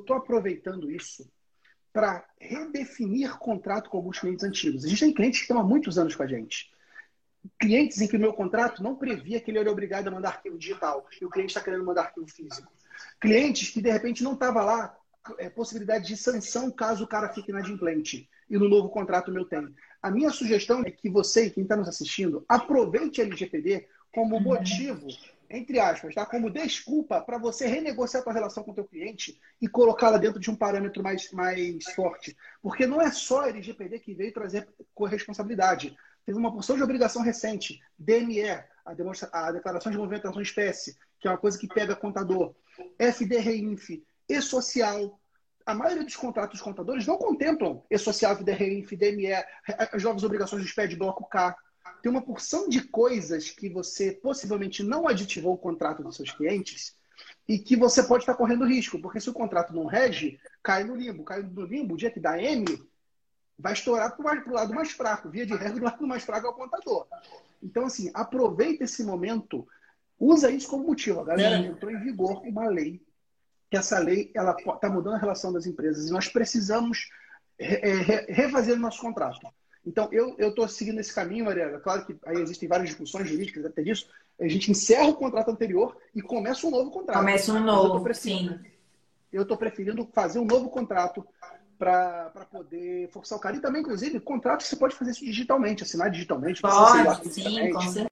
estou aproveitando isso para redefinir contrato com alguns clientes antigos. Existem clientes que estão há muitos anos com a gente. Clientes em que o meu contrato não previa que ele era obrigado a mandar arquivo digital e o cliente está querendo mandar arquivo físico. Clientes que, de repente, não estava lá é, possibilidade de sanção caso o cara fique inadimplente. E no novo contrato meu tem. A minha sugestão é que você quem está nos assistindo aproveite a LGPD como motivo entre aspas, tá? como desculpa para você renegociar a relação com o teu cliente e colocá-la dentro de um parâmetro mais, mais forte. Porque não é só a LGPD que veio trazer corresponsabilidade. Teve uma porção de obrigação recente, DME, a, a Declaração de Movimentação de Espécie, que é uma coisa que pega contador, FDRINF, e-social. A maioria dos contratos dos contadores não contemplam e-social, FDRINF, DME, as novas obrigações do SPED, bloco K tem uma porção de coisas que você possivelmente não aditivou o contrato dos seus clientes e que você pode estar correndo risco, porque se o contrato não rege, cai no limbo. Cai no limbo, o dia que dá M, vai estourar para o lado mais fraco. Via de regra, o lado mais fraco é o contador. Então, assim, aproveita esse momento, usa isso como motivo. A galera entrou em vigor uma lei, que essa lei ela está mudando a relação das empresas e nós precisamos refazer o nosso contrato. Então, eu estou seguindo esse caminho, Mariana. Claro que aí existem várias discussões jurídicas até disso. A gente encerra o contrato anterior e começa um novo contrato. Começa um novo, sim. Eu estou preferindo fazer um novo contrato para poder forçar o cara. E também, inclusive, contrato você pode fazer isso digitalmente, assinar digitalmente. Pode, sim, com certeza.